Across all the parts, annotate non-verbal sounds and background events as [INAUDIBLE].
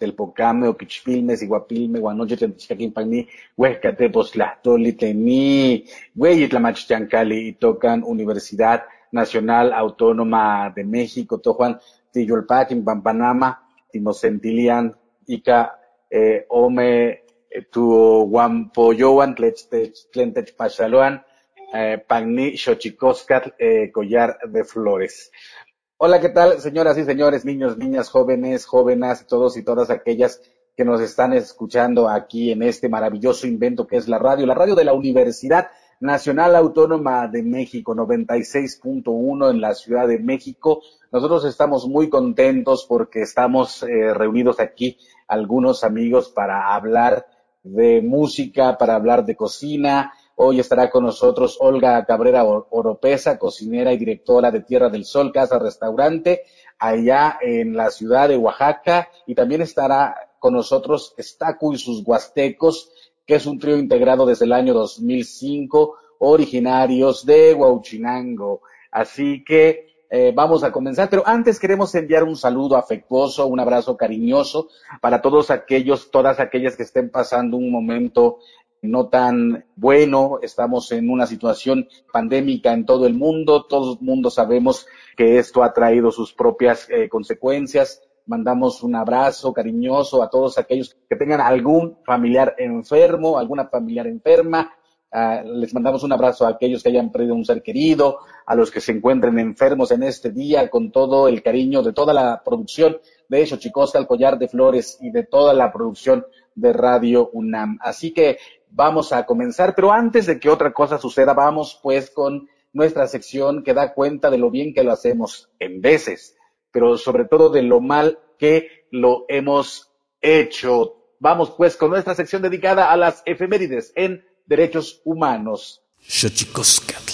telpocame, oquichpilme, siguapilme, guanoche, tentichaquinpagni, huescate, poslahtoli, teni, hueyitlamachchancali, y tocan Universidad Nacional Autónoma de México, tojuan, tiyolpaquin, pampanama, timosentilian, ica, eh, ome, tu guampoyoan, tlentechpachaloan, eh, pagni, xochicoscat, eh, collar de flores. Hola, ¿qué tal, señoras y señores, niños, niñas, jóvenes, jóvenes, todos y todas aquellas que nos están escuchando aquí en este maravilloso invento que es la radio, la radio de la Universidad Nacional Autónoma de México, 96.1 en la Ciudad de México. Nosotros estamos muy contentos porque estamos eh, reunidos aquí algunos amigos para hablar de música, para hablar de cocina. Hoy estará con nosotros Olga Cabrera Oropesa, cocinera y directora de Tierra del Sol, Casa Restaurante, allá en la ciudad de Oaxaca. Y también estará con nosotros Estacu y sus Huastecos, que es un trío integrado desde el año 2005, originarios de Huauchinango. Así que eh, vamos a comenzar, pero antes queremos enviar un saludo afectuoso, un abrazo cariñoso para todos aquellos, todas aquellas que estén pasando un momento no tan bueno. Estamos en una situación pandémica en todo el mundo. Todo el mundo sabemos que esto ha traído sus propias eh, consecuencias. Mandamos un abrazo cariñoso a todos aquellos que tengan algún familiar enfermo, alguna familiar enferma, Ah, les mandamos un abrazo a aquellos que hayan perdido un ser querido, a los que se encuentren enfermos en este día, con todo el cariño de toda la producción de Xochicosca, el collar de flores y de toda la producción de Radio UNAM. Así que vamos a comenzar, pero antes de que otra cosa suceda, vamos pues con nuestra sección que da cuenta de lo bien que lo hacemos en veces, pero sobre todo de lo mal que lo hemos hecho. Vamos pues con nuestra sección dedicada a las efemérides en derechos humanos. Xochicoscatl.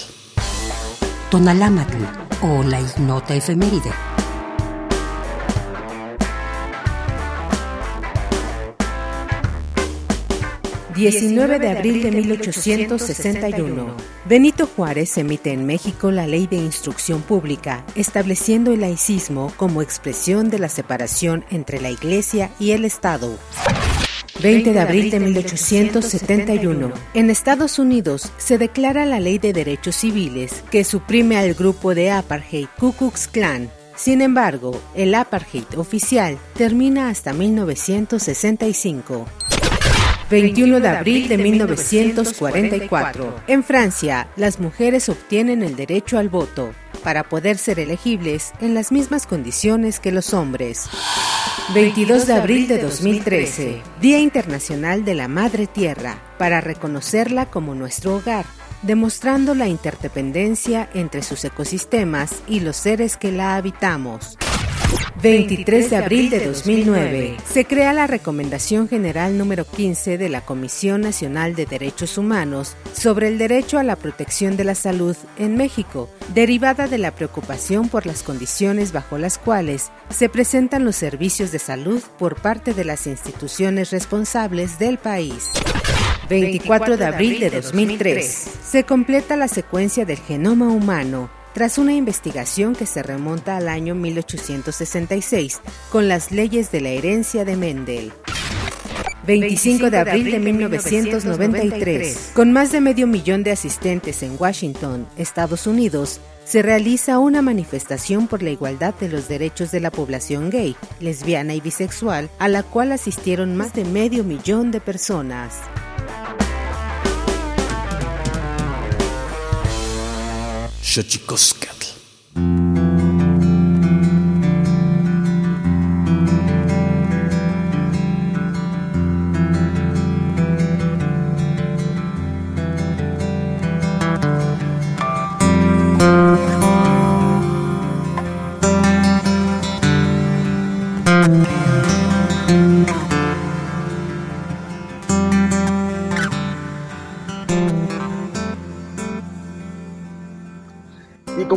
Tonalámatl o la ignota efeméride. 19 de abril de 1861. Benito Juárez emite en México la Ley de Instrucción Pública, estableciendo el laicismo como expresión de la separación entre la Iglesia y el Estado. 20 de abril de 1871. En Estados Unidos se declara la Ley de Derechos Civiles que suprime al grupo de apartheid Ku Klux Klan. Sin embargo, el apartheid oficial termina hasta 1965. 21 de abril de 1944. En Francia, las mujeres obtienen el derecho al voto para poder ser elegibles en las mismas condiciones que los hombres. 22 de abril de 2013, Día Internacional de la Madre Tierra, para reconocerla como nuestro hogar, demostrando la interdependencia entre sus ecosistemas y los seres que la habitamos. 23 de abril de 2009. Se crea la Recomendación General número 15 de la Comisión Nacional de Derechos Humanos sobre el derecho a la protección de la salud en México, derivada de la preocupación por las condiciones bajo las cuales se presentan los servicios de salud por parte de las instituciones responsables del país. 24 de abril de 2003. Se completa la secuencia del genoma humano tras una investigación que se remonta al año 1866 con las leyes de la herencia de Mendel. 25 de abril de 1993. Con más de medio millón de asistentes en Washington, Estados Unidos, se realiza una manifestación por la igualdad de los derechos de la población gay, lesbiana y bisexual, a la cual asistieron más de medio millón de personas. Xochicóscatl.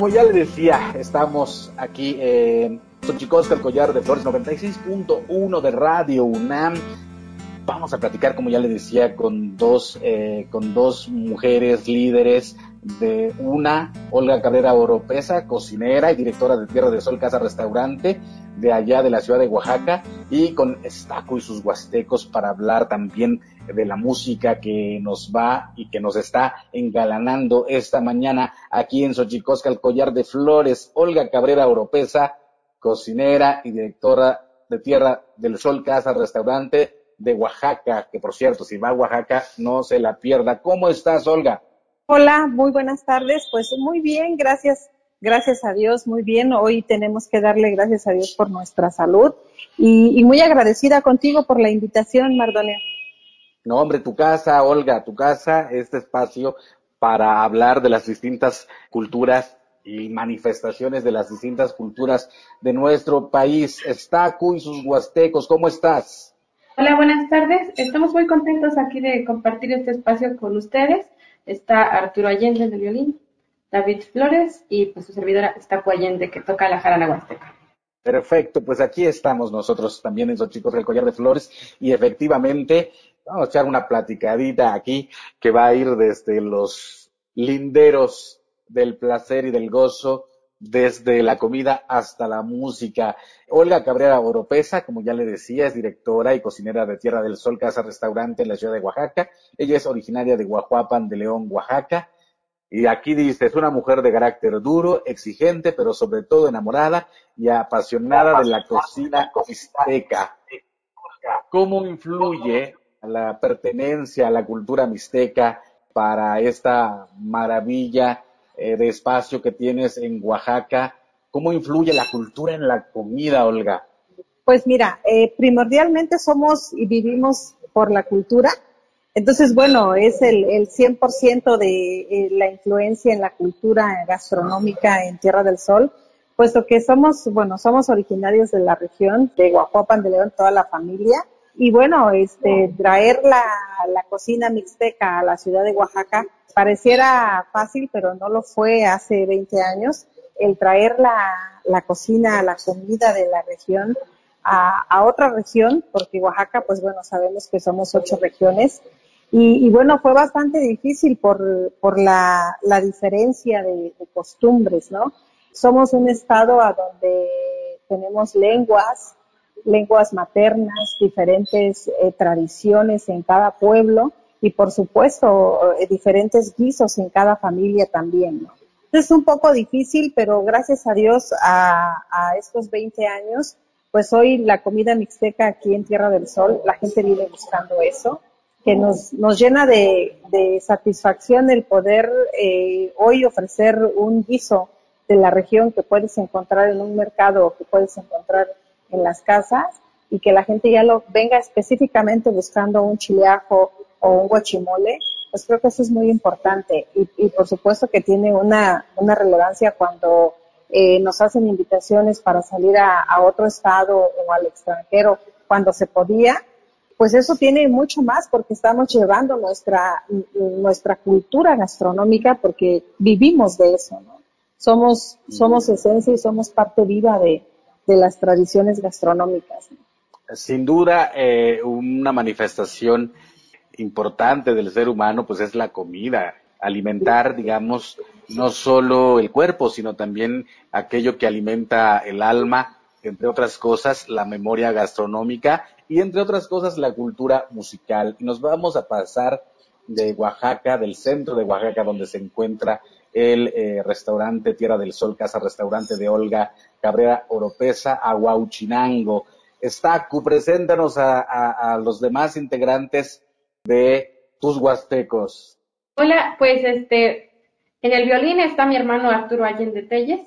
Xochicoscatl. ya le decía, estamos aquí en Xochicosca, el collar de flores 96.1 de Radio UNAM. Vamos a platicar, como ya le decía, con dos, eh, con dos mujeres líderes de una, Olga Cabrera Oropesa, cocinera y directora de Tierra de Sol Casa Restaurante, de allá de la ciudad de Oaxaca, y con Estaco y sus huastecos para hablar también de la música que nos va y que nos está engalanando esta mañana aquí en Xochicosca, el collar de flores. Olga Cabrera Oropesa, cocinera y directora de Tierra del Sol Casa Restaurante de Oaxaca, que por cierto, si va a Oaxaca, no se la pierda. ¿Cómo estás, Olga? Hola, muy buenas tardes. Pues muy bien, gracias. Gracias a Dios, muy bien. Hoy tenemos que darle gracias a Dios por nuestra salud y, y muy agradecida contigo por la invitación, Mardonio. No, hombre, tu casa, Olga, tu casa, este espacio para hablar de las distintas culturas y manifestaciones de las distintas culturas de nuestro país. Está y sus huastecos, ¿cómo estás? Hola, buenas tardes. Estamos muy contentos aquí de compartir este espacio con ustedes. Está Arturo Allende en violín, David Flores y pues su servidora está Allende que toca la jarana huasteca. Perfecto, pues aquí estamos nosotros también en chicos del Collar de Flores y efectivamente vamos a echar una platicadita aquí que va a ir desde los linderos del placer y del gozo, desde la comida hasta la música. Olga Cabrera Oropesa, como ya le decía, es directora y cocinera de Tierra del Sol Casa Restaurante en la ciudad de Oaxaca. Ella es originaria de Guajuapan de León, Oaxaca. Y aquí dice, es una mujer de carácter duro, exigente, pero sobre todo enamorada y apasionada de la cocina mixteca. ¿Cómo influye la pertenencia a la cultura mixteca para esta maravilla eh, de espacio que tienes en Oaxaca? ¿Cómo influye la cultura en la comida, Olga? Pues mira, eh, primordialmente somos y vivimos por la cultura entonces, bueno, es el, el 100% de eh, la influencia en la cultura gastronómica en Tierra del Sol, puesto que somos, bueno, somos originarios de la región de Guajuapan de León, toda la familia. Y bueno, este, traer la, la cocina mixteca a la ciudad de Oaxaca pareciera fácil, pero no lo fue hace 20 años. El traer la, cocina, la comida de la región a, otra región, porque Oaxaca, pues bueno, sabemos que somos ocho regiones, y, bueno, fue bastante difícil por, por la, diferencia de, costumbres, ¿no? Somos un estado a donde tenemos lenguas, lenguas maternas, diferentes eh, tradiciones en cada pueblo y por supuesto eh, diferentes guisos en cada familia también, ¿no? Es un poco difícil, pero gracias a Dios a, estos 20 años, pues hoy la comida mixteca aquí en Tierra del Sol, la gente vive buscando eso que nos, nos llena de, de satisfacción el poder eh, hoy ofrecer un guiso de la región que puedes encontrar en un mercado o que puedes encontrar en las casas y que la gente ya lo venga específicamente buscando un chileajo o un guachimole, pues creo que eso es muy importante y, y por supuesto que tiene una, una relevancia cuando eh, nos hacen invitaciones para salir a, a otro estado o al extranjero cuando se podía, pues eso tiene mucho más porque estamos llevando nuestra, nuestra cultura gastronómica porque vivimos de eso, ¿no? Somos, somos esencia y somos parte viva de, las tradiciones gastronómicas. Sin duda, eh, una manifestación importante del ser humano, pues es la comida. Alimentar, digamos, no solo el cuerpo, sino también aquello que alimenta el alma, entre otras cosas, la memoria gastronómica y entre otras cosas la cultura musical. Y nos vamos a pasar de Oaxaca, del centro de Oaxaca, donde se encuentra el eh, restaurante Tierra del Sol, Casa Restaurante de Olga Cabrera Oropesa, a Huauchinango. Estacu, preséntanos a, los demás integrantes de tus huastecos. Hola, pues este, en el violín está mi hermano Arturo Allende Telles.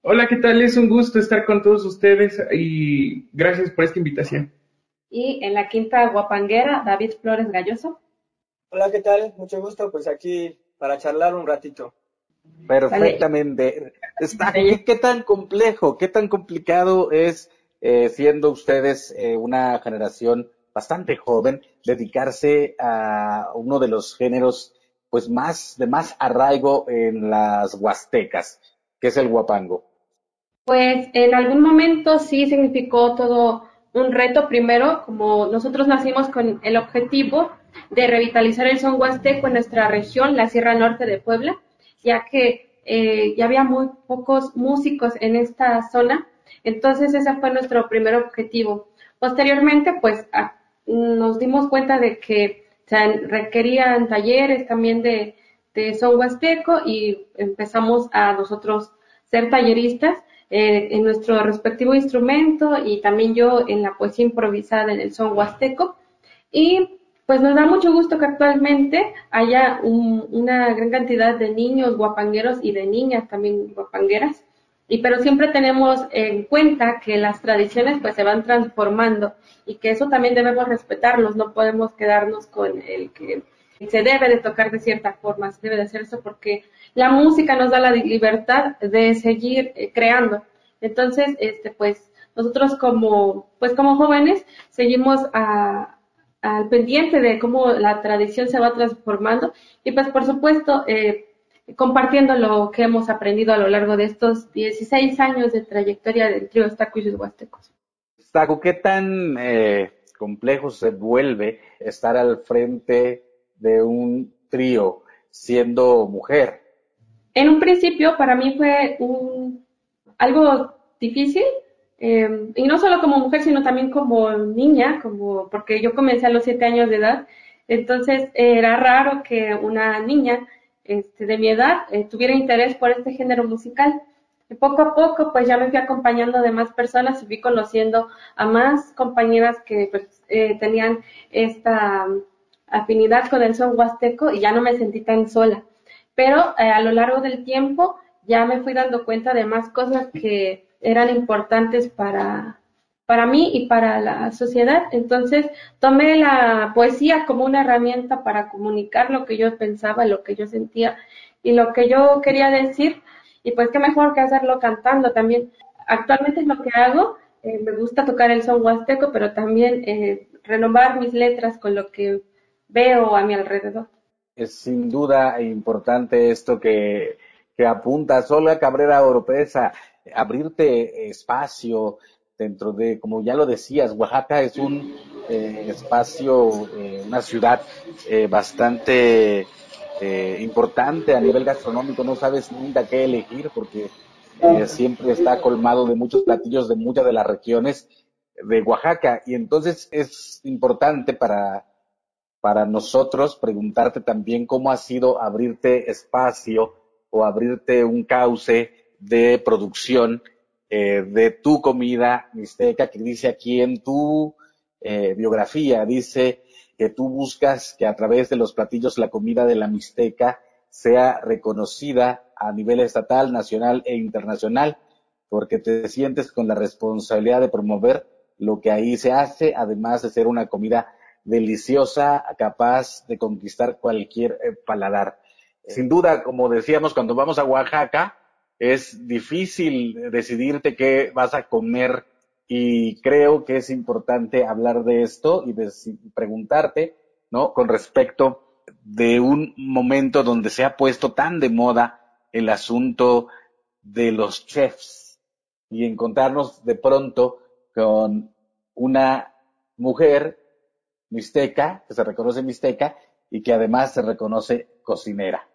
Hola, ¿qué tal? Es un gusto estar con todos ustedes y gracias por esta invitación. Y en la quinta guapanguera, David Flores Galloso. Hola, ¿qué tal? Mucho gusto, pues aquí para charlar un ratito. Perfectamente. Está, ¿qué, tan complejo, qué tan complicado es, eh, siendo ustedes eh, una generación bastante joven, dedicarse a uno de los géneros pues más de más arraigo en las huastecas, que es el guapango? Pues en algún momento sí significó todo un reto primero, como nosotros nacimos con el objetivo de revitalizar el son huasteco en nuestra región, la Sierra Norte de Puebla, ya que eh, ya había muy pocos músicos en esta zona, entonces ese fue nuestro primer objetivo. Posteriormente, pues nos dimos cuenta de que requerían talleres también de, de son huasteco y empezamos a nosotros ser talleristas eh, en nuestro respectivo instrumento y también yo en la poesía improvisada en el son huasteco. Y pues nos da mucho gusto que actualmente haya una gran cantidad de niños guapangueros y de niñas también guapangueras. Y pero siempre tenemos en cuenta que las tradiciones pues se van transformando y que eso también debemos respetarlos, no podemos quedarnos con el que se debe de tocar de cierta forma, se debe de hacer eso porque la música nos da la libertad de seguir eh, creando. Entonces, este, pues, nosotros como, pues como jóvenes seguimos al pendiente de cómo la tradición se va transformando y pues por supuesto eh, compartiendo lo que hemos aprendido a lo largo de estos 16 años de trayectoria del trío Estaco y Huastecos. Estaco, ¿qué tan eh, complejo se vuelve estar al frente de un trío siendo mujer? En un principio para mí fue un, algo difícil, eh, y no solo como mujer, sino también como niña, como porque yo comencé a los siete años de edad, entonces era raro que una niña este, de mi edad eh, tuviera interés por este género musical. Y poco a poco, pues ya me fui acompañando de más personas y fui conociendo a más compañeras que pues, eh, tenían esta um, afinidad con el son huasteco y ya no me sentí tan sola. Pero eh, a lo largo del tiempo ya me fui dando cuenta de más cosas que eran importantes para, para mí y para la sociedad. Entonces tomé la poesía como una herramienta para comunicar lo que yo pensaba, lo que yo sentía y lo que yo quería decir. Y pues qué mejor que hacerlo cantando también. Actualmente es lo que hago. Eh, me gusta tocar el son huasteco, pero también eh, renovar mis letras con lo que veo a mi alrededor. Es sin duda importante esto que, que apunta Olga Cabrera Oropesa, abrirte espacio, dentro de, como ya lo decías, Oaxaca es un eh, espacio, eh, una ciudad eh, bastante importante a nivel gastronómico, no sabes nunca qué elegir porque siempre está colmado de muchos platillos de muchas de las regiones de Oaxaca. Y entonces es importante para, para nosotros preguntarte también cómo ha sido abrirte espacio o abrirte un cauce de producción eh, de tu comida mixteca, que dice aquí en tu eh, biografía, dice que tú buscas que a través de los platillos la comida de la mixteca sea reconocida a nivel estatal, nacional e internacional, porque te sientes con la responsabilidad de promover lo que ahí se hace, además de ser una comida deliciosa, capaz de conquistar cualquier eh, paladar. Sin duda, como decíamos, cuando vamos a Oaxaca, es difícil decidirte qué vas a comer y creo que es importante hablar de esto y preguntarte, ¿no? Con respecto de un momento donde se ha puesto tan de moda el asunto de los chefs y encontrarnos de pronto con una mujer mixteca, que se reconoce mixteca y que además se reconoce cocinera.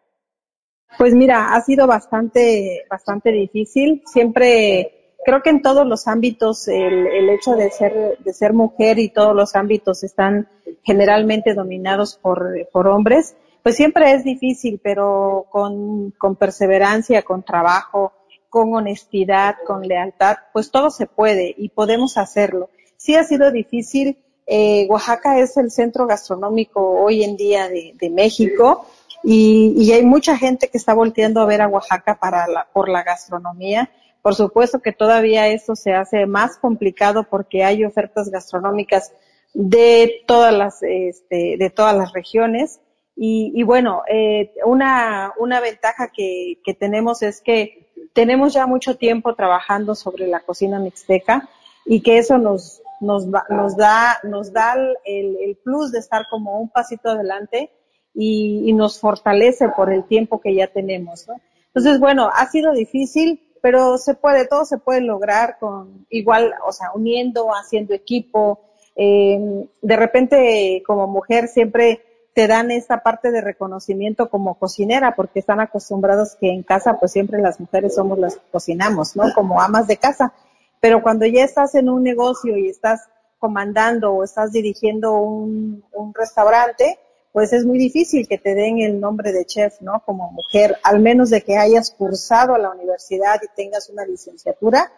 Pues mira, ha sido bastante, bastante difícil. Siempre, creo que en todos los ámbitos el, el hecho de ser, de ser mujer y todos los ámbitos están generalmente dominados por, por hombres. Pues siempre es difícil, pero con, con perseverancia, con trabajo, con honestidad, con lealtad, pues todo se puede y podemos hacerlo. Sí ha sido difícil. Eh, Oaxaca es el centro gastronómico hoy en día de, de México y, hay mucha gente que está volteando a ver a Oaxaca para la, por la gastronomía. Por supuesto que todavía eso se hace más complicado porque hay ofertas gastronómicas de todas las, este, de todas las regiones. Y, y bueno, eh, una, una ventaja que, que tenemos es que tenemos ya mucho tiempo trabajando sobre la cocina mixteca y que eso nos, nos, nos da, nos da el plus de estar como un pasito adelante y, nos fortalece por el tiempo que ya tenemos. ¿no? Entonces, bueno, ha sido difícil, pero se puede, todo se puede lograr con igual, o sea, uniendo, haciendo equipo. Eh, de repente, como mujer, siempre te dan esta parte de reconocimiento como cocinera, porque están acostumbrados que en casa, pues siempre las mujeres somos las que cocinamos, ¿no? Como amas de casa. Pero cuando ya estás en un negocio y estás comandando o estás dirigiendo un, un restaurante, pues es muy difícil que te den el nombre de chef, ¿no? Como mujer, al menos de que hayas cursado a la universidad y tengas una licenciatura,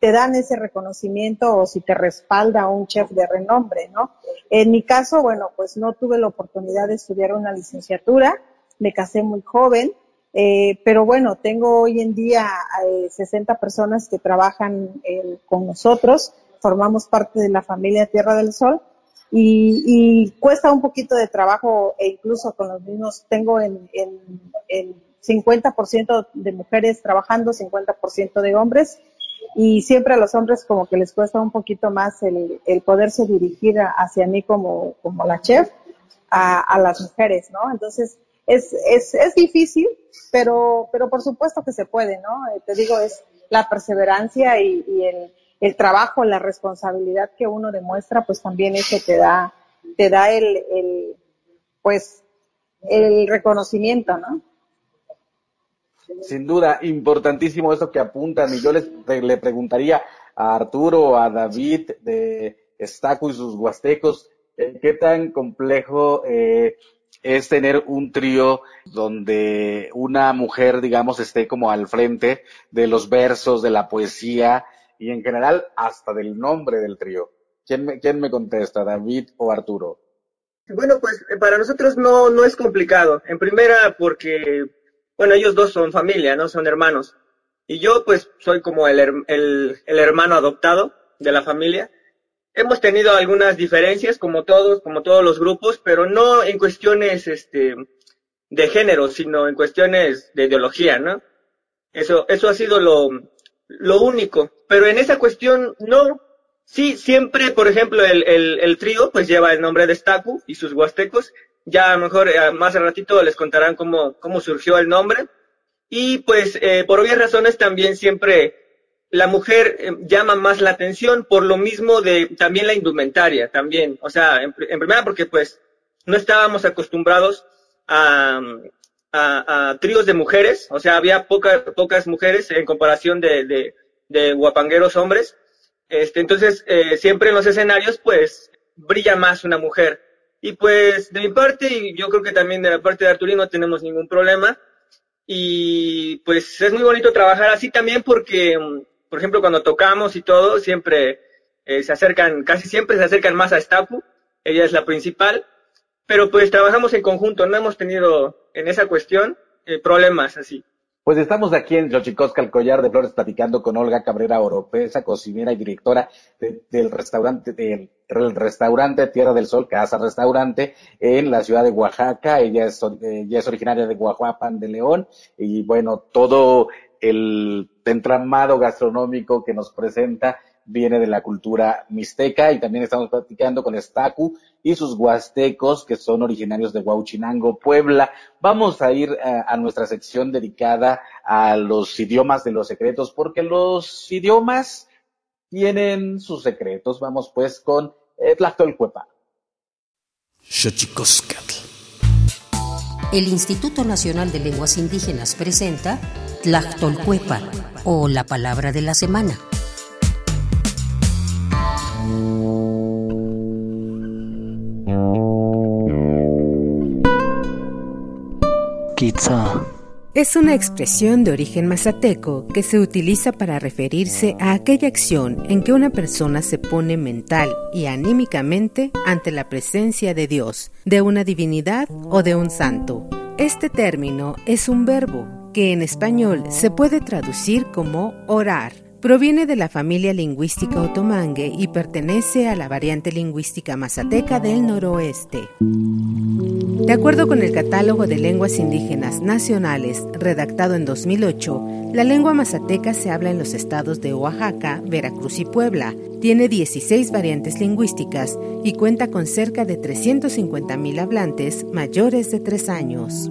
te dan ese reconocimiento o si te respalda un chef de renombre, ¿no? En mi caso, bueno, pues no tuve la oportunidad de estudiar una licenciatura, me casé muy joven, eh, pero bueno, tengo hoy en día 60 eh, personas que trabajan eh, con nosotros, formamos parte de la familia Tierra del Sol y, cuesta un poquito de trabajo e incluso con los mismos, tengo en, en, en 50% de mujeres trabajando, 50% de hombres y siempre a los hombres como que les cuesta un poquito más el, el poderse dirigir hacia mí como, como la chef a, a las mujeres, ¿no? Entonces es, es, es difícil, pero, pero por supuesto que se puede, ¿no? Eh, te digo, es la perseverancia y, y el, el trabajo, la responsabilidad que uno demuestra, pues también eso te da, te da el, el pues, el reconocimiento, ¿no? Sin duda, importantísimo eso que apuntan. Y yo les le preguntaría a Arturo, a David de Estaco y sus huastecos, eh, ¿qué tan complejo eh, es tener un trío donde una mujer, digamos, esté como al frente de los versos, de la poesía y en general hasta del nombre del trío? ¿Quién me, quién me contesta, David o Arturo? Bueno, pues para nosotros no, no es complicado. En primera, porque bueno, ellos dos son familia, ¿no? Son hermanos. Y yo, pues, soy como el, el, el hermano adoptado de la familia. Hemos tenido algunas diferencias, como todos, como todos los grupos, pero no en cuestiones, este, de género, sino en cuestiones de ideología, ¿no? Eso, eso ha sido lo, lo único. Pero en esa cuestión, no. Sí, siempre, por ejemplo, el, el, el trío, pues lleva el nombre de Stacu y sus huastecos, ya a lo mejor eh, más al ratito les contarán cómo, cómo surgió el nombre. Y pues eh, por obvias razones también siempre la mujer eh, llama más la atención por lo mismo de también la indumentaria también. O sea, en, en primera porque pues no estábamos acostumbrados a, a, a, tríos de mujeres, o sea, había poca, pocas mujeres en comparación de, de, de guapangueros hombres. Este, entonces, eh, siempre en los escenarios, pues, brilla más una mujer. Y pues de mi parte, y yo creo que también de la parte de Arturino no tenemos ningún problema. Y pues es muy bonito trabajar así también porque, por ejemplo, cuando tocamos y todo, siempre eh, se acercan, casi siempre se acercan más a Stapu, ella es la principal, pero pues trabajamos en conjunto, no hemos tenido en esa cuestión eh, problemas así. Pues estamos aquí en Xochicosca, el collar de flores, platicando con Olga Cabrera Oropesa, cocinera y directora del restaurante, del restaurante Tierra del Sol, Casa Restaurante, en la ciudad de Oaxaca. Ella es, originaria de Guajuapan de León. Y bueno, todo el entramado gastronómico que nos presenta viene de la cultura mixteca y también estamos platicando con Estacu y sus huastecos que son originarios de Huauchinango, Puebla. Vamos a ir a, eh, a nuestra sección dedicada a los idiomas de los secretos porque los idiomas tienen sus secretos. Vamos pues con eh, Tlactolcuepa. El Instituto Nacional de Lenguas Indígenas presenta Tlactolcuepa o la palabra de la semana. Es una expresión de origen mazateco que se utiliza para referirse a aquella acción en que una persona se pone mental y anímicamente ante la presencia de Dios, de una divinidad o de un santo. Este término es un verbo que en español se puede traducir como orar Proviene de la familia lingüística otomangue y pertenece a la variante lingüística mazateca del noroeste. De acuerdo con el Catálogo de Lenguas Indígenas Nacionales, redactado en 2008, la lengua mazateca se habla en los estados de Oaxaca, Veracruz y Puebla. Tiene 16 variantes lingüísticas y cuenta con cerca de 350.000 hablantes mayores de 3 años.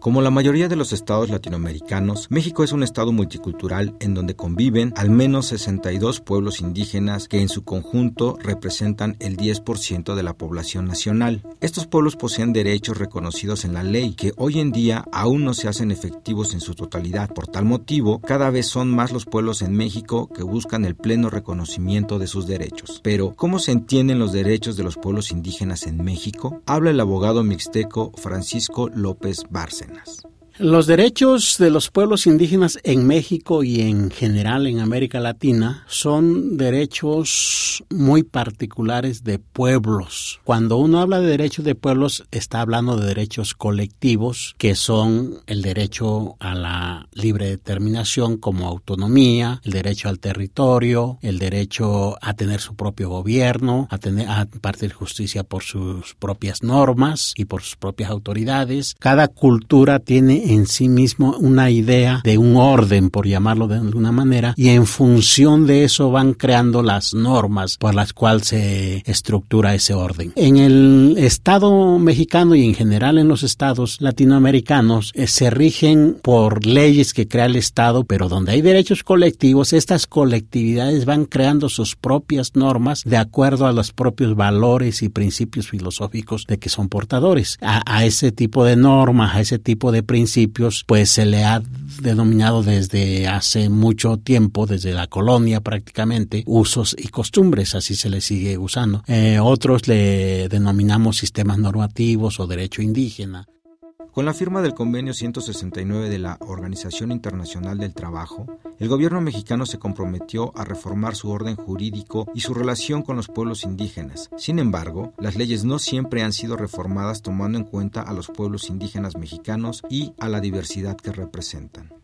Como la mayoría de los estados latinoamericanos, México es un estado multicultural en donde conviven al menos 62 pueblos indígenas que en su conjunto representan el 10% de la población nacional. Estos pueblos poseen derechos reconocidos en la ley que hoy en día aún no se hacen efectivos en su totalidad. Por tal motivo, cada vez son más los pueblos en México que buscan el pleno reconocimiento de sus derechos. Pero, ¿cómo se entienden los derechos de los pueblos indígenas en México? Habla el abogado mixteco Francisco López Yes. Los derechos de los pueblos indígenas en México y en general en América Latina son derechos muy particulares de pueblos. Cuando uno habla de derechos de pueblos, está hablando de derechos colectivos, que son el derecho a la libre determinación como autonomía, el derecho al territorio, el derecho a tener su propio gobierno, a tener a partir justicia por sus propias normas y por sus propias autoridades. Cada cultura tiene en sí mismo una idea de un orden, por llamarlo de alguna manera, y en función de eso van creando las normas por las cuales se estructura ese orden. En el Estado mexicano y en general en los estados latinoamericanos eh, se rigen por leyes que crea el Estado, pero donde hay derechos colectivos, estas colectividades van creando sus propias normas de acuerdo a los propios valores y principios filosóficos de que son portadores. A, a ese tipo de normas, a ese tipo de principios, pues se le ha denominado desde hace mucho tiempo, desde la colonia prácticamente, usos y costumbres, así se le sigue usando. Eh, otros le denominamos sistemas normativos o derecho indígena. Con la firma del convenio 169 de la Organización Internacional del Trabajo, el gobierno mexicano se comprometió a reformar su orden jurídico y su relación con los pueblos indígenas. Sin embargo, las leyes no siempre han sido reformadas tomando en cuenta a los pueblos indígenas mexicanos y a la diversidad que representan.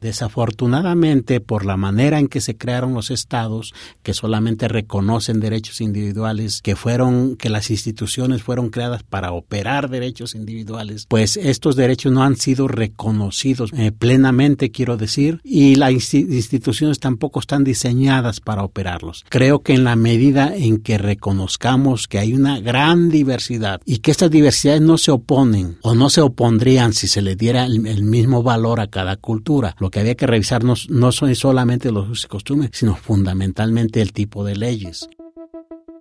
Desafortunadamente, por la manera en que se crearon los estados, que solamente reconocen derechos individuales, que fueron, que las instituciones fueron creadas para operar derechos individuales, pues estos derechos no han sido reconocidos eh, plenamente, quiero decir, y las instituciones tampoco están diseñadas para operarlos. Creo que en la medida en que reconozcamos que hay una gran diversidad y que estas diversidades no se oponen o no se opondrían si se le diera el, el mismo valor a cada cultura, lo que había que revisar no, son solamente los usos y costumbres, sino fundamentalmente el tipo de leyes.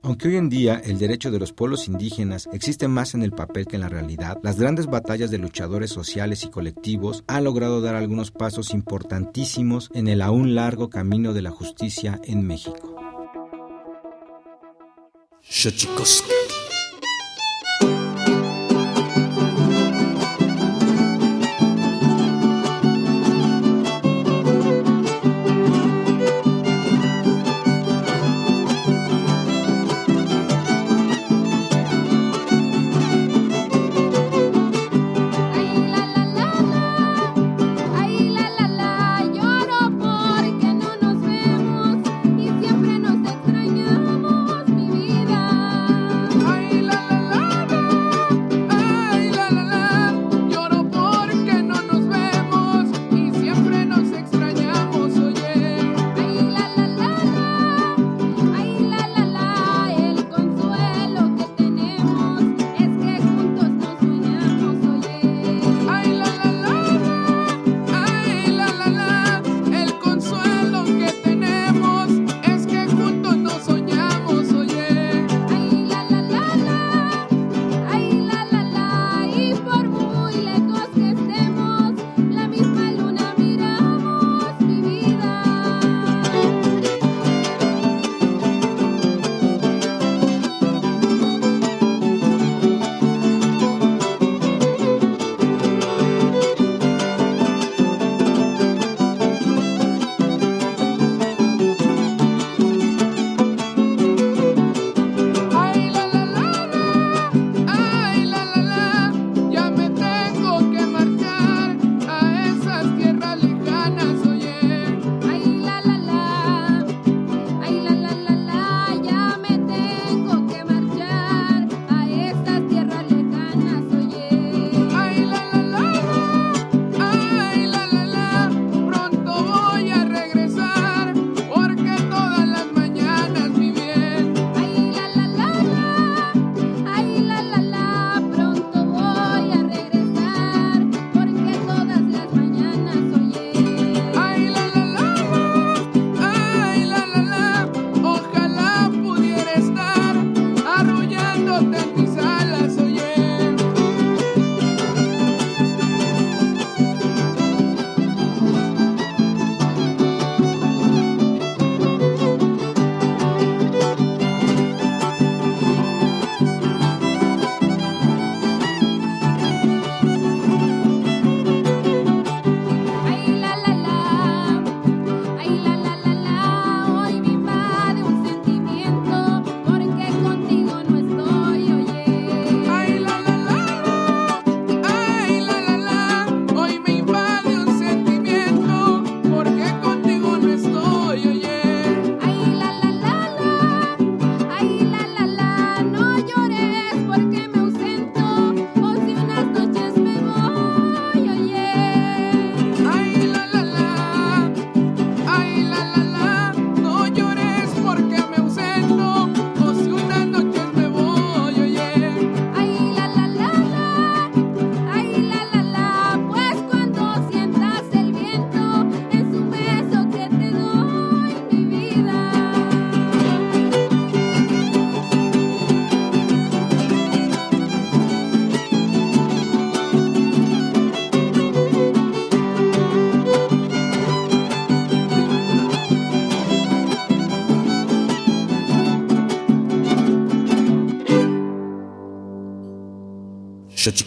Aunque hoy en día el derecho de los pueblos indígenas existe más en el papel que en la realidad, las grandes batallas de luchadores sociales y colectivos han logrado dar algunos pasos importantísimos en el aún largo camino de la justicia en México.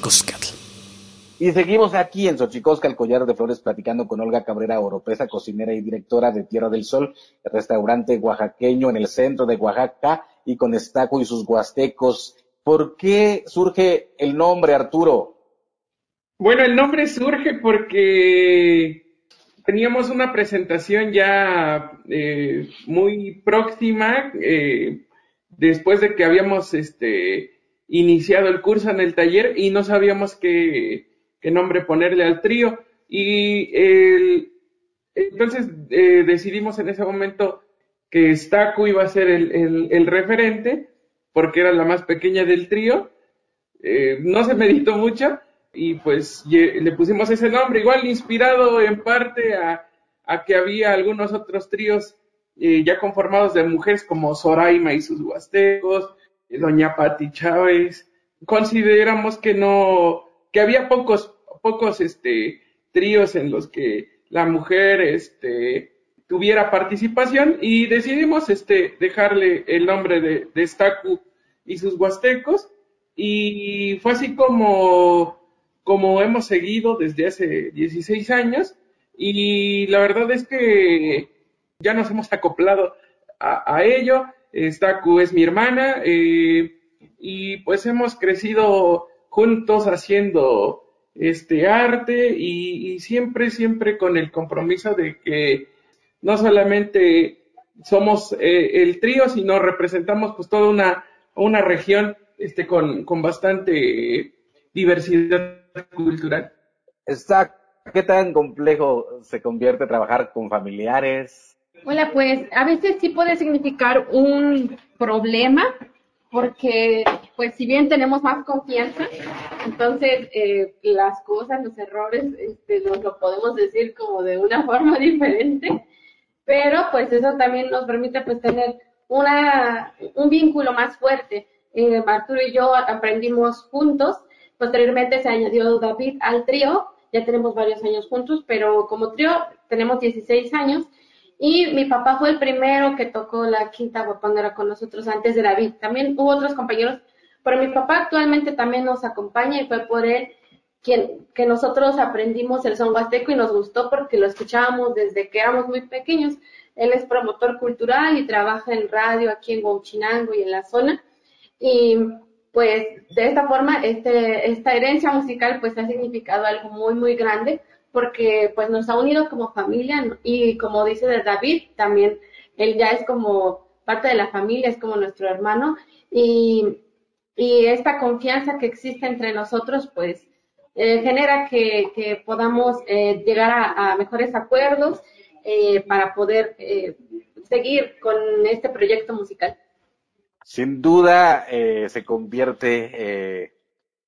Xochicoscatl. Y seguimos aquí en Xochicosca, el collar de flores, platicando con Olga Cabrera Oropesa, cocinera y directora de Tierra del Sol, el restaurante oaxaqueño en el centro de Oaxaca, y con Estaco y sus huastecos. ¿Por qué surge el nombre, Arturo? Bueno, el nombre surge porque teníamos una presentación ya eh, muy próxima, eh, después de que habíamos este, iniciado el curso en el taller y no sabíamos qué nombre ponerle al trío. Y entonces eh, decidimos en ese momento que Staku iba a ser el, referente, porque era la más pequeña del trío. Eh, no se meditó mucho y pues le pusimos ese nombre, igual inspirado en parte a, que había algunos otros tríos eh, ya conformados de mujeres como Soraima y sus huastecos, Doña Pati Chávez. Consideramos que no, que había pocos, pocos este, tríos en los que la mujer este, tuviera participación y decidimos este, dejarle el nombre de, de y sus huastecos y fue así como, como hemos seguido desde hace 16 años y la verdad es que ya nos hemos acoplado a, ello. Staku es mi hermana eh, y pues hemos crecido juntos haciendo este arte y, siempre, siempre con el compromiso de que no solamente somos eh, el trío, sino representamos pues toda una, una región este, con, con bastante diversidad cultural. Está, ¿qué tan complejo se convierte trabajar con familiares? Hola, pues a veces sí puede significar un problema porque pues si bien tenemos más confianza, entonces eh, las cosas, los errores, este, nos lo podemos decir como de una [LAUGHS] forma diferente, pero pues eso también nos permite pues tener una, un vínculo más fuerte. Eh, Arturo y yo aprendimos juntos, posteriormente se añadió David al trío, ya tenemos varios años juntos, pero como trío tenemos 16 años y mi papá fue el primero que tocó la quinta guapanguera con nosotros antes de David. También hubo otros compañeros, pero mi papá actualmente también nos acompaña y fue por él quien, que nosotros aprendimos el son huasteco y nos gustó porque lo escuchábamos desde que éramos muy pequeños. Él es promotor cultural y trabaja en radio aquí en Huachinango y en la zona. Y pues de esta forma, este, esta herencia musical pues ha significado algo muy, muy grande porque pues nos ha unido como familia y como dice David, también él ya es como parte de la familia, es como nuestro hermano y, esta confianza que existe entre nosotros pues eh, genera que, podamos eh, llegar a, mejores acuerdos eh, para poder seguir con este proyecto musical. Sin duda se convierte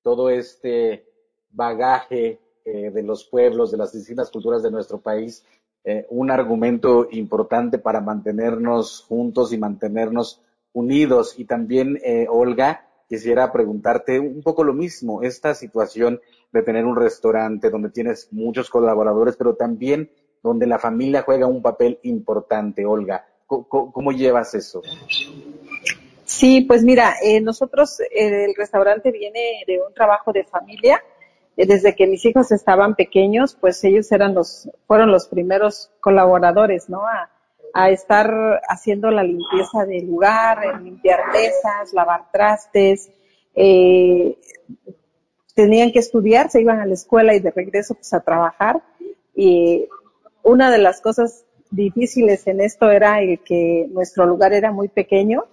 todo este bagaje eh, de los pueblos, de las distintas culturas de nuestro país, eh, un argumento importante para mantenernos juntos y mantenernos unidos. Y también, eh, Olga, quisiera preguntarte un poco lo mismo, esta situación de tener un restaurante donde tienes muchos colaboradores, pero también donde la familia juega un papel importante, Olga. ¿Cómo, llevas eso? Sí, pues mira, nosotros, el restaurante viene de un trabajo de familia eh, desde que mis hijos estaban pequeños, pues ellos eran los, fueron los primeros colaboradores, ¿no? A, estar haciendo la limpieza del lugar, limpiar mesas, lavar trastes, eh, tenían que estudiar, se iban a la escuela y de regreso pues a trabajar. Y una de las cosas difíciles en esto era el que nuestro lugar era muy pequeño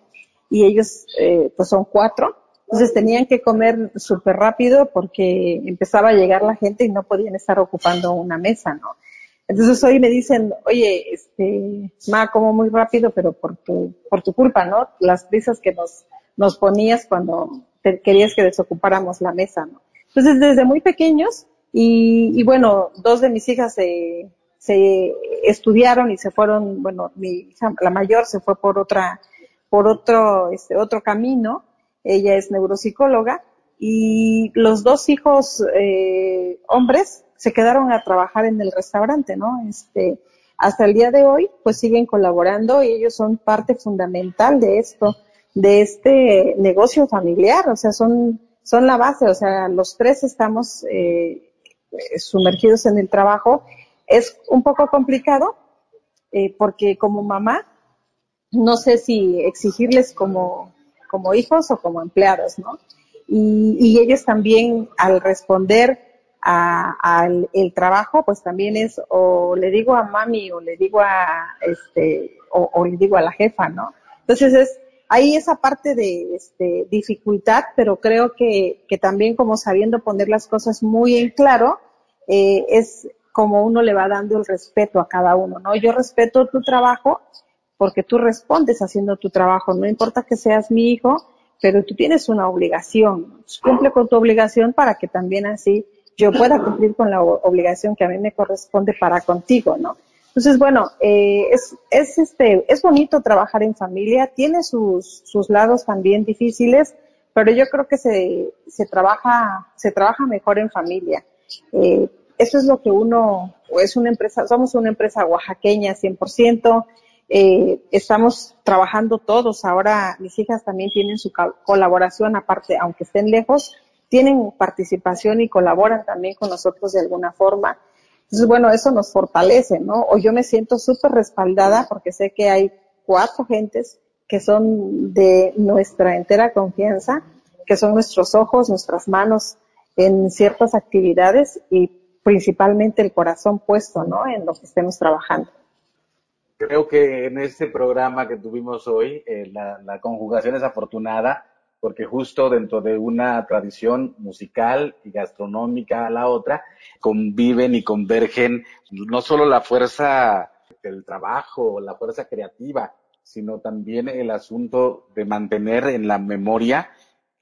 y ellos eh, pues son cuatro entonces tenían que comer súper rápido porque empezaba a llegar la gente y no podían estar ocupando una mesa, ¿no? Entonces hoy me dicen, oye, este, ma, como muy rápido, pero por tu, por tu culpa, ¿no? Las prisas que nos, nos ponías cuando te querías que desocupáramos la mesa, ¿no? Entonces desde muy pequeños y, y bueno, dos de mis hijas se, se estudiaron y se fueron, bueno, mi hija, la mayor se fue por otra, por otro, este, otro camino ella es neuropsicóloga y los dos hijos eh, hombres se quedaron a trabajar en el restaurante, ¿no? Este, hasta el día de hoy, pues siguen colaborando y ellos son parte fundamental de esto, de este negocio familiar, o sea, son, son la base, o sea, los tres estamos eh, sumergidos en el trabajo. Es un poco complicado eh, porque como mamá, no sé si exigirles como, como hijos o como empleados, ¿no? Y, ellos también al responder al el trabajo, pues también es o le digo a mami o le digo a este o, o le digo a la jefa, ¿no? Entonces es hay esa parte de este, dificultad, pero creo que, que, también como sabiendo poner las cosas muy en claro, eh, es como uno le va dando el respeto a cada uno, ¿no? Yo respeto tu trabajo porque tú respondes haciendo tu trabajo, no importa que seas mi hijo, pero tú tienes una obligación, cumple con tu obligación para que también así yo pueda cumplir con la obligación que a mí me corresponde para contigo, ¿no? Entonces, bueno, eh, es, es, este, es bonito trabajar en familia, tiene sus, sus lados también difíciles, pero yo creo que se, se trabaja, se trabaja mejor en familia. Eh, eso es lo que uno, es una empresa, somos una empresa oaxaqueña 100%, eh, estamos trabajando todos, ahora mis hijas también tienen su colaboración, aparte, aunque estén lejos, tienen participación y colaboran también con nosotros de alguna forma. Entonces, bueno, eso nos fortalece, ¿no? O yo me siento súper respaldada porque sé que hay cuatro gentes que son de nuestra entera confianza, que son nuestros ojos, nuestras manos en ciertas actividades y principalmente el corazón puesto, ¿no? En lo que estemos trabajando. Creo que en este programa que tuvimos hoy, eh, la, la conjugación es afortunada porque justo dentro de una tradición musical y gastronómica a la otra, conviven y convergen no solo la fuerza del trabajo, la fuerza creativa, sino también el asunto de mantener en la memoria,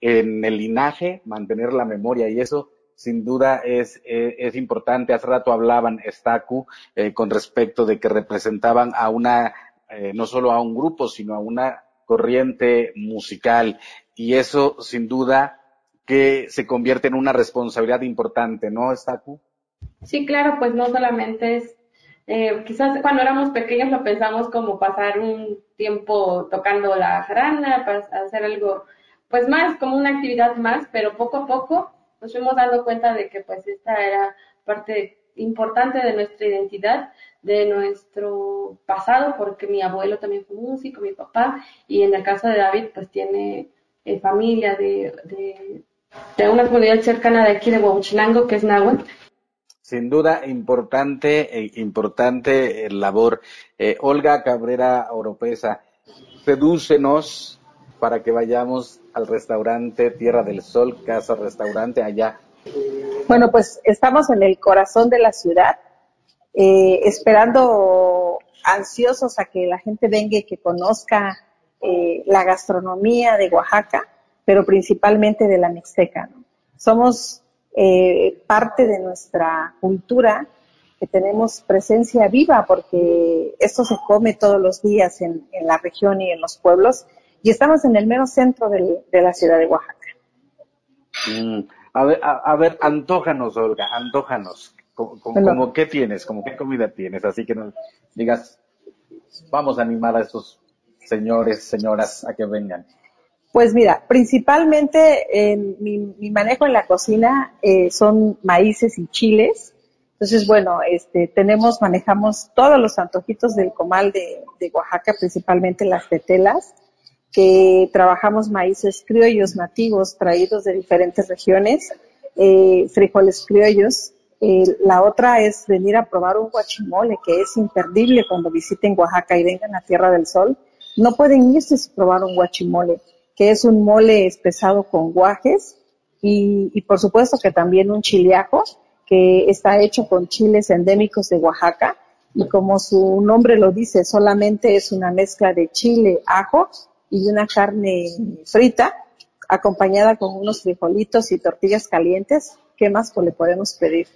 en el linaje, mantener la memoria. Y eso sin duda es, es, importante. Hace rato hablaban Estacu eh, con respecto de que representaban a una, eh, no solo a un grupo, sino a una corriente musical y eso sin duda que se convierte en una responsabilidad importante, ¿no, Staku? Sí, claro, pues no solamente es, eh, quizás cuando éramos pequeños lo pensamos como pasar un tiempo tocando la jarana, para hacer algo, pues más, como una actividad más, pero poco a poco nos fuimos dando cuenta de que pues esta era parte importante de nuestra identidad, de nuestro pasado, porque mi abuelo también fue músico, mi papá, y en el caso de David pues tiene eh, familia de, de, una comunidad cercana de aquí de Huahuchinango, que es Nahuatl. Sin duda, importante, eh, importante eh, labor. Olga Cabrera Oropesa, sedúcenos para que vayamos al restaurante Tierra del Sol, Casa Restaurante, allá. Bueno, pues estamos en el corazón de la ciudad, esperando ansiosos a que la gente venga y que conozca eh, la gastronomía de Oaxaca, pero principalmente de la Mixteca. Somos eh, parte de nuestra cultura, que tenemos presencia viva porque esto se come todos los días en, la región y en los pueblos, y estamos en el mero centro de la ciudad de Oaxaca. Mm, a, ver, a, ver, antójanos, Olga, antójanos. Como, qué tienes, como qué comida tienes, así que nos digas, vamos a animar a estos señores, señoras, a que vengan? Pues mira, principalmente en mi, manejo en la cocina eh, son maíces y chiles. Entonces, bueno, este, tenemos, manejamos todos los antojitos del comal de, Oaxaca, principalmente las tetelas, que trabajamos maíces criollos nativos traídos de diferentes regiones, eh, frijoles criollos. Eh, la otra es venir a probar un guachimole, que es imperdible cuando visiten Oaxaca y vengan a Tierra del Sol no pueden irse sin probar un guachimole, que es un mole espesado con guajes y, por supuesto que también un chiliajo, que está hecho con chiles endémicos de Oaxaca y como su nombre lo dice, solamente es una mezcla de chile, ajo y una carne frita acompañada con unos frijolitos y tortillas calientes. ¿Qué más le podemos pedir?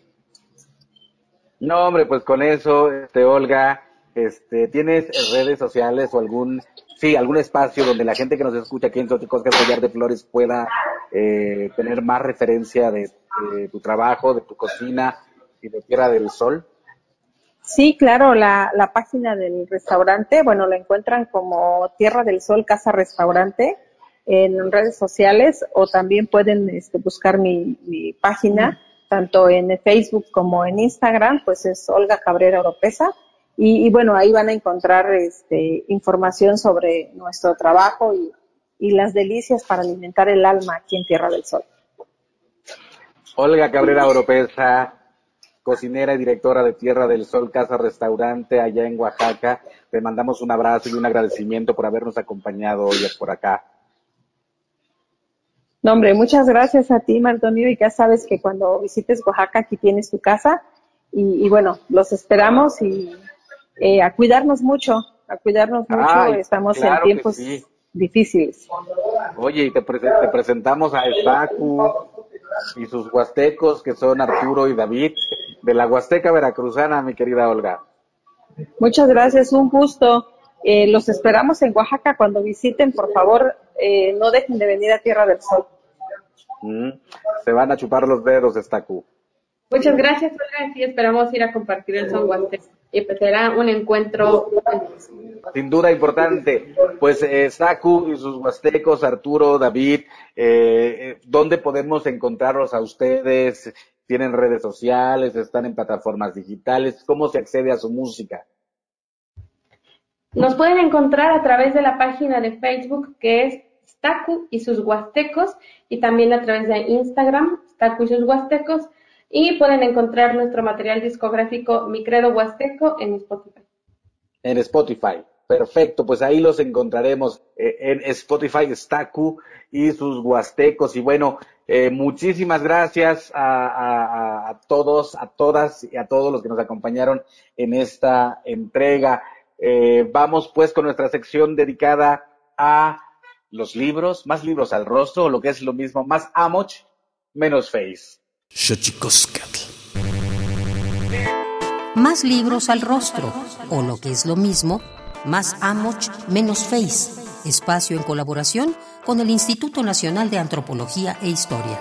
No, hombre, pues con eso, este, Olga, este, ¿Tienes redes sociales o algún, sí, algún espacio donde la gente que nos escucha aquí en Xochicosca Collar de Flores pueda eh, tener más referencia de, tu trabajo, de tu cocina y de Tierra del Sol? Sí, claro, la, la página del restaurante, bueno, la encuentran como Tierra del Sol Casa Restaurante en redes sociales o también pueden este, buscar mi, mi página, tanto en Facebook como en Instagram, pues es Olga Cabrera Oropesa. Y, y, bueno, ahí van a encontrar este, información sobre nuestro trabajo y, y las delicias para alimentar el alma aquí en Tierra del Sol. Olga Cabrera Oropesa, cocinera y directora de Tierra del Sol, Casa Restaurante allá en Oaxaca. Te mandamos un abrazo y un agradecimiento por habernos acompañado hoy por acá. No, hombre, muchas gracias a ti, Martonio, y ya sabes que cuando visites Oaxaca aquí tienes tu casa y, y bueno, los esperamos y eh, a cuidarnos mucho, a cuidarnos mucho, Ay, estamos claro en tiempos sí. difíciles. Oye, y te, pre- te presentamos a Estacu y sus huastecos, que son Arturo y David, de la Huasteca Veracruzana, mi querida Olga. Muchas gracias, un gusto. Eh, los esperamos en Oaxaca cuando visiten, por favor, eh, no dejen de venir a Tierra del Sol. Mm, Se van a chupar los dedos, Estacu. Muchas gracias, Olga. Sí, esperamos ir a compartir el son huasteco y pues será un encuentro. Sin duda importante. Pues eh, Saku y sus huastecos, Arturo, David, eh, eh, ¿dónde podemos encontrarlos a ustedes? ¿Tienen redes sociales? ¿Están en plataformas digitales? ¿Cómo se accede a su música? Nos pueden encontrar a través de la página de Facebook que es Stacu y sus Huastecos y también a través de Instagram, Stacu y sus Huastecos. Y pueden encontrar nuestro material discográfico Mi Credo Huasteco en Spotify. En Spotify. Perfecto, pues ahí los encontraremos eh, en Spotify, Staku y sus huastecos. Y bueno, eh, muchísimas gracias a, a- a- a todos, a todas y a todos los que nos acompañaron en esta entrega. Eh, vamos pues con nuestra sección dedicada a los libros, más libros al rostro, o lo que es lo mismo, más amoch, menos face. Más libros al rostro, o lo que es lo mismo, más Amoch, menos Face. Espacio en colaboración con el Instituto Nacional de Antropología e Historia.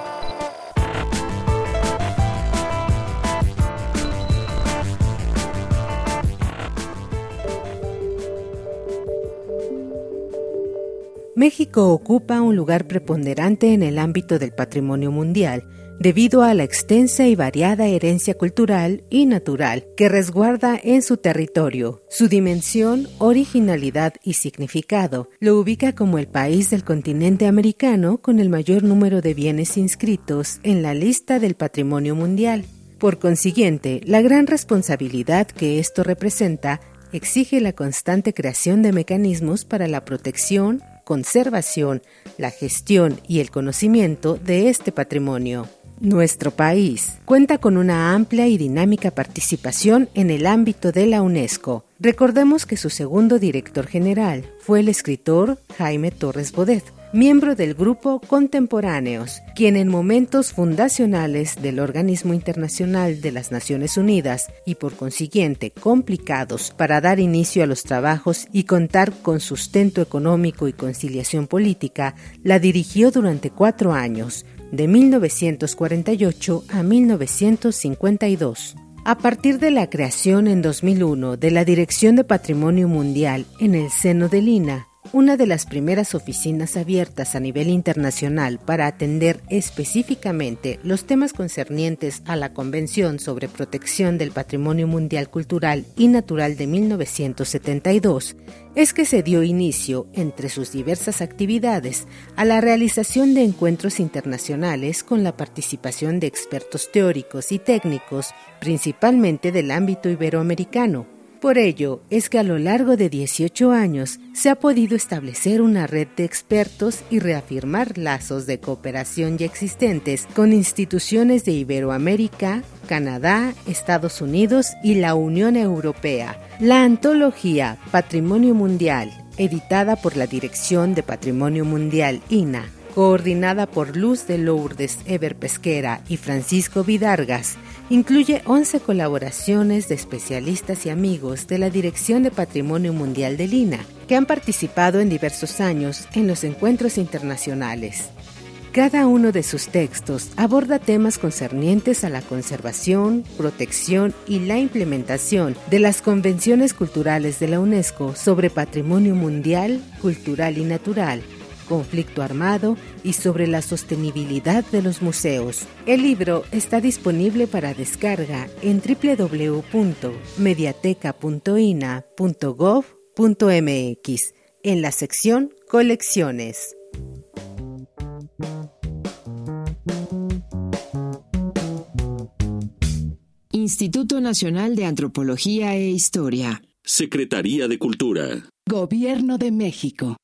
México ocupa un lugar preponderante en el ámbito del patrimonio mundial debido a la extensa y variada herencia cultural y natural que resguarda en su territorio. Su dimensión, originalidad y significado lo ubica como el país del continente americano con el mayor número de bienes inscritos en la lista del patrimonio mundial. Por consiguiente, la gran responsabilidad que esto representa exige la constante creación de mecanismos para la protección, conservación, la gestión y el conocimiento de este patrimonio. Nuestro país cuenta con una amplia y dinámica participación en el ámbito de la UNESCO. Recordemos que su segundo director general fue el escritor Jaime Torres Bodet, miembro del grupo Contemporáneos, quien en momentos fundacionales del Organismo Internacional de las Naciones Unidas y por consiguiente complicados para dar inicio a los trabajos y contar con sustento económico y conciliación política, la dirigió durante cuatro años, de 1948 a 1952. A partir de la creación en 2001 de la Dirección de Patrimonio Mundial en el seno del INA, una de las primeras oficinas abiertas a nivel internacional para atender específicamente los temas concernientes a la Convención sobre Protección del Patrimonio Mundial Cultural y Natural de 1972, es que se dio inicio, entre sus diversas actividades, a la realización de encuentros internacionales con la participación de expertos teóricos y técnicos, principalmente del ámbito iberoamericano, por ello es que a lo largo de 18 años se ha podido establecer una red de expertos y reafirmar lazos de cooperación ya existentes con instituciones de Iberoamérica, Canadá, Estados Unidos y la Unión Europea. La antología Patrimonio Mundial, editada por la Dirección de Patrimonio Mundial INA, coordinada por Luz de Lourdes Ever Pesquera y Francisco Vidargas, incluye 11 colaboraciones de especialistas y amigos de la Dirección de Patrimonio Mundial del INA, que han participado en diversos años en los encuentros internacionales. Cada uno de sus textos aborda temas concernientes a la conservación, protección y la implementación de las convenciones culturales de la UNESCO sobre patrimonio mundial, cultural y natural, conflicto armado y sobre la sostenibilidad de los museos. El libro está disponible para descarga en www.mediateca.ina.gov.mx en la sección Colecciones. Instituto Nacional de Antropología e Historia. Secretaría de Cultura. Gobierno de México.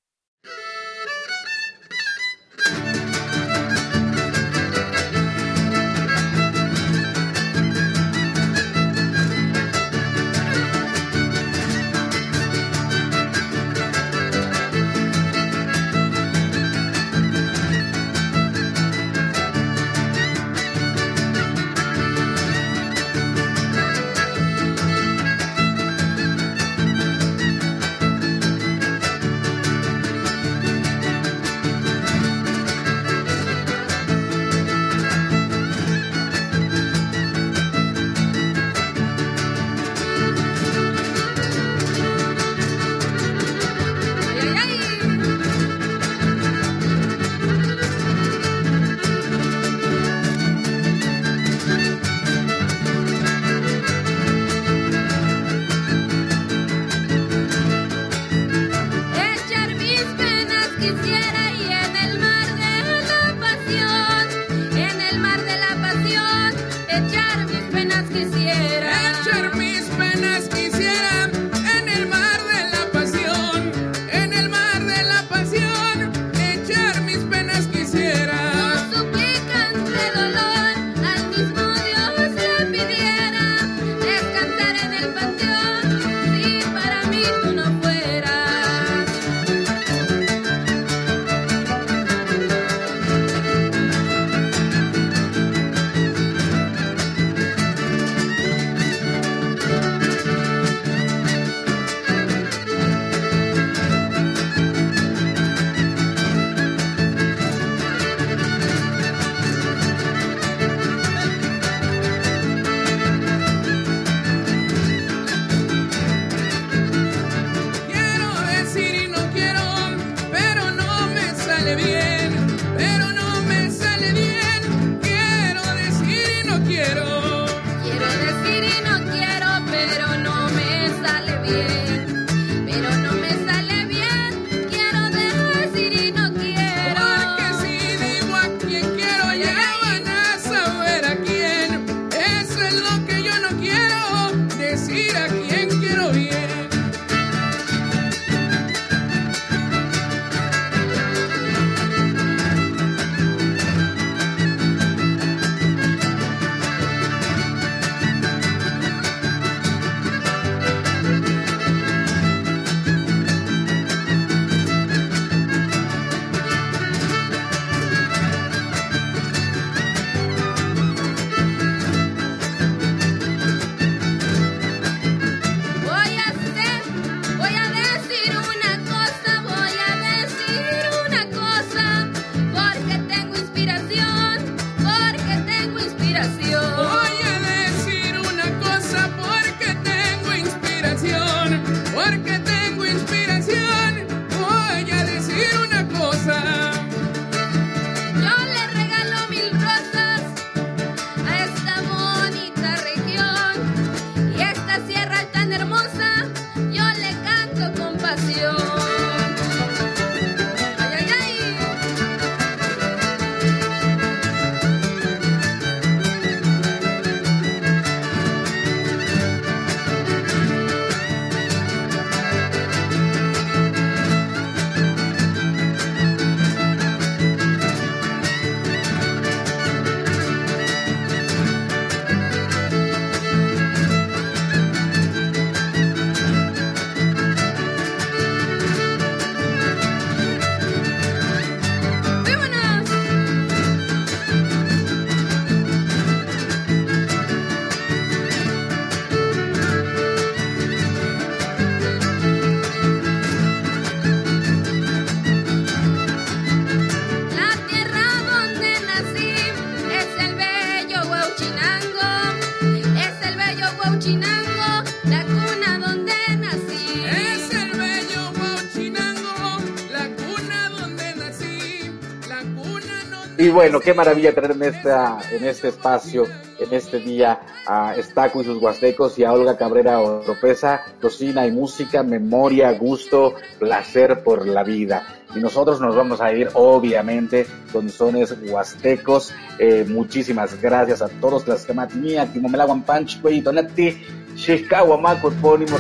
Bueno, qué maravilla tener en, esta, en este espacio, en este día, a Estaco y sus huastecos y a Olga Cabrera Oropesa, cocina y música, memoria, gusto, placer por la vida. Y nosotros nos vamos a ir, obviamente, con sones huastecos. Eh, muchísimas gracias a todos. Las que matinía, Timomelaguan Panch, Güey, Tonati, Shishkahuamaco, Epónimo,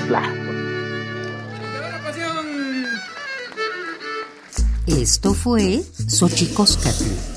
Esto fue Xochicóscatl,